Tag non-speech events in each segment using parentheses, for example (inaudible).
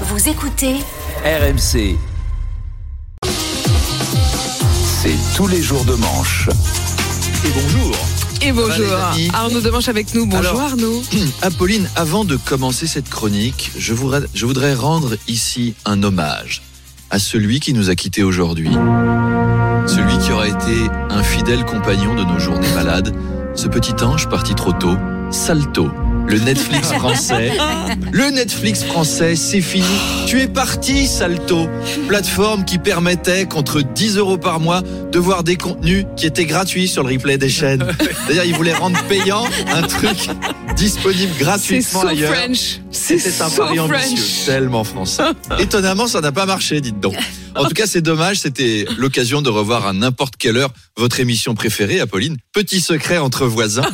Vous écoutez RMC. C'est tous les jours de manche. Et bonjour. Et bonjour. Amis Arnaud Demanche avec nous. Bonjour Alors- Arnaud. (clears throat) Apolline, avant de commencer cette chronique, je voudrais, je voudrais rendre ici un hommage à celui qui nous a quittés aujourd'hui. Celui qui aura été un fidèle compagnon de nos journées malades. Ce petit ange parti trop tôt. Salto. Le Netflix (laughs) français. Le Netflix français, c'est fini. Tu es parti, Salto. Plateforme qui permettait, contre 10 euros par mois, de voir des contenus qui étaient gratuits sur le replay des chaînes. D'ailleurs, ils voulaient rendre payant un truc disponible C'est gratuitement so ailleurs. French. C'était un so pari ambitieux, French. tellement français. Étonnamment, ça n'a pas marché, dites donc. En tout cas, c'est dommage, c'était l'occasion de revoir à n'importe quelle heure votre émission préférée, Apolline. Petit secret entre voisins,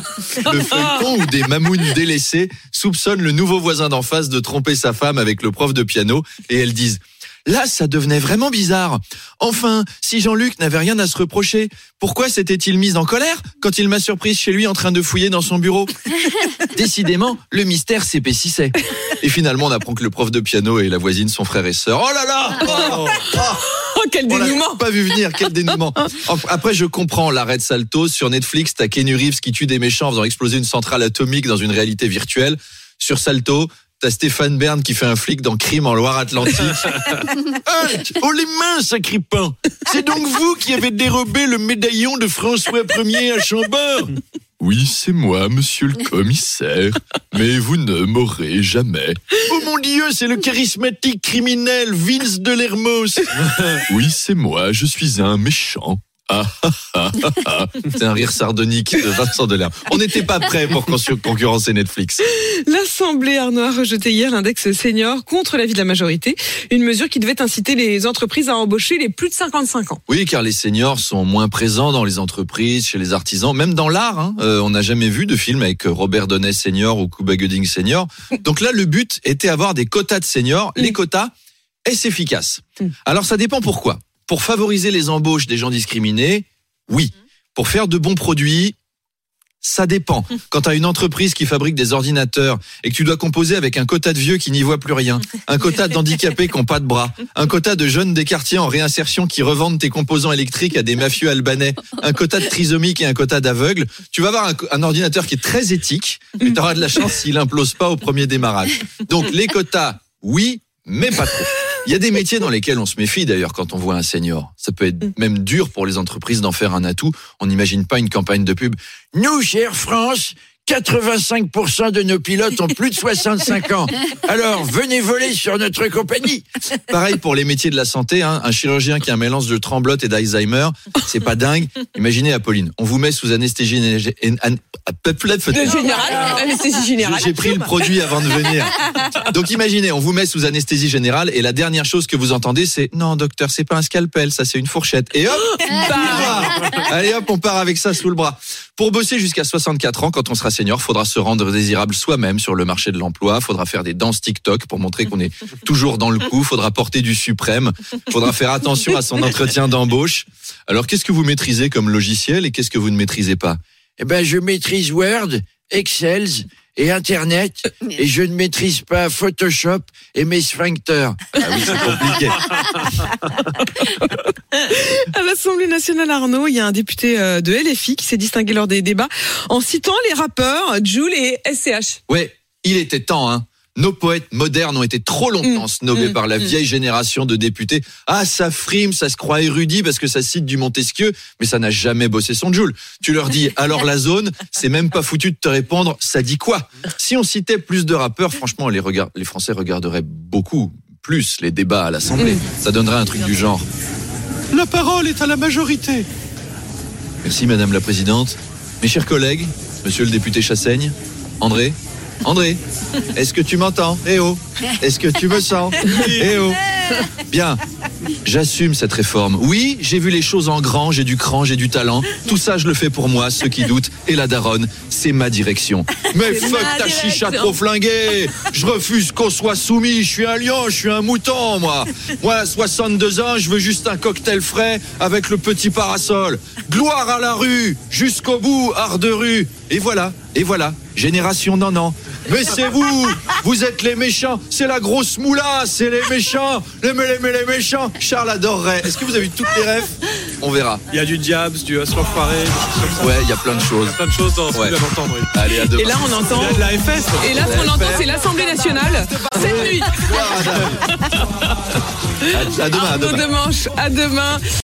le feuilleton où des mamounes délaissées soupçonnent le nouveau voisin d'en face de tromper sa femme avec le prof de piano et elles disent Là, ça devenait vraiment bizarre. Enfin, si Jean-Luc n'avait rien à se reprocher, pourquoi s'était-il mis en colère quand il m'a surprise chez lui en train de fouiller dans son bureau (laughs) Décidément, le mystère s'épaississait. Et finalement, on apprend que le prof de piano et la voisine sont frères et sœurs. Oh là là Oh, oh, (laughs) Oh, quel dénouement. pas vu venir, quel dénouement. Après, je comprends l'arrêt de Salto. Sur Netflix, t'as Kenny Reeves qui tue des méchants en faisant exploser une centrale atomique dans une réalité virtuelle. Sur Salto, t'as Stéphane Bern qui fait un flic dans Crime en Loire-Atlantique. (laughs) Oh les mains, sacripant C'est donc vous qui avez dérobé le médaillon de François Ier à Chambord oui, c'est moi, monsieur le commissaire. Mais vous ne m'aurez jamais. Oh mon Dieu, c'est le charismatique criminel Vince de Lermos. oui, c'est moi, je suis un méchant. Ah. (laughs) C'est un rire sardonique de Vincent Delerme. On n'était pas prêt pour con- concurrencer Netflix. L'Assemblée Arnaud a rejeté hier l'index senior contre l'avis de la majorité. Une mesure qui devait inciter les entreprises à embaucher les plus de 55 ans. Oui, car les seniors sont moins présents dans les entreprises, chez les artisans, même dans l'art. hein. Euh, on n'a jamais vu de film avec Robert Downey senior ou Cuba Gooding senior. Donc là, le but était avoir des quotas de seniors. Les quotas, est-ce efficace? Mm. Alors ça dépend pourquoi. Pour favoriser les embauches des gens discriminés, oui. Pour faire de bons produits, ça dépend. (laughs) Quand tu as une entreprise qui fabrique des ordinateurs et que tu dois composer avec un quota de vieux qui n'y voit plus rien, un quota d'handicapés qui n'ont pas de bras, un quota de jeunes des quartiers en réinsertion qui revendent tes composants électriques à des mafieux albanais, un quota de trisomiques et un quota d'aveugles, tu vas avoir un, un ordinateur qui est très éthique, mais tu auras de la chance s'il implose pas au premier démarrage. Donc les quotas, oui, mais pas trop. Il y a des métiers dans lesquels on se méfie d'ailleurs quand on voit un senior. Ça peut être même dur pour les entreprises d'en faire un atout. On n'imagine pas une campagne de pub. Nous, Air France, 85% de nos pilotes ont plus de 65 ans. Alors, venez voler sur notre compagnie. Pareil pour les métiers de la santé. hein. Un chirurgien qui a un mélange de tremblote et d'Alzheimer, c'est pas dingue. Imaginez, Apolline, on vous met sous anesthésie... générale. j'ai pris le produit avant de venir. Donc imaginez, on vous met sous anesthésie générale et la dernière chose que vous entendez c'est non docteur, c'est pas un scalpel, ça c'est une fourchette. Et hop, bam allez hop, on part avec ça sous le bras. Pour bosser jusqu'à 64 ans, quand on sera senior, faudra se rendre désirable soi-même sur le marché de l'emploi, faudra faire des danses TikTok pour montrer qu'on est (laughs) toujours dans le coup, faudra porter du suprême, faudra faire attention à son (laughs) entretien d'embauche. Alors qu'est-ce que vous maîtrisez comme logiciel et qu'est-ce que vous ne maîtrisez pas? Eh ben, je maîtrise Word, Excel et Internet, (laughs) et je ne maîtrise pas Photoshop et mes sphincters. Ah oui, c'est compliqué. (laughs) À l'Assemblée nationale Arnaud, il y a un député euh, de LFI qui s'est distingué lors des débats en citant les rappeurs Joule et SCH. Ouais, il était temps, hein. Nos poètes modernes ont été trop longtemps Mm, snobés mm, par la mm. vieille génération de députés. Ah, ça frime, ça se croit érudit parce que ça cite du Montesquieu, mais ça n'a jamais bossé son Joule. Tu leur dis, (laughs) alors la zone, c'est même pas foutu de te répondre, ça dit quoi? Si on citait plus de rappeurs, franchement, les, regard- les Français regarderaient beaucoup plus les débats à l'Assemblée. Ça donnerait un truc du genre. La parole est à la majorité. Merci, Madame la Présidente. Mes chers collègues, Monsieur le député Chassaigne, André, André, est-ce que tu m'entends? Eh oh Est-ce que tu me sens? Eh oh Bien, j'assume cette réforme. Oui, j'ai vu les choses en grand, j'ai du cran, j'ai du talent. Tout ça, je le fais pour moi, ceux qui doutent. Et la daronne, c'est ma direction. Mais fuck ta chicha trop flinguée Je refuse qu'on soit soumis, je suis un lion, je suis un mouton, moi Moi, à 62 ans, je veux juste un cocktail frais avec le petit parasol. Gloire à la rue, jusqu'au bout, art de rue. Et voilà, et voilà, génération non non. Mais c'est vous Vous êtes les méchants C'est la grosse moula C'est les méchants Les, les, les, les méchants Charles adorerait. Est-ce que vous avez vu toutes les rêves On verra. Il y a du Diabs, du comme ça. Ouais, il y a plein de choses. plein de choses dans ce Ouais. d'entendre. oui. Allez, à demain. Et là, on entend. Il y a de la FS. Et là, ce qu'on entend, c'est l'Assemblée nationale cette nuit. À, à demain, à demain. À demain.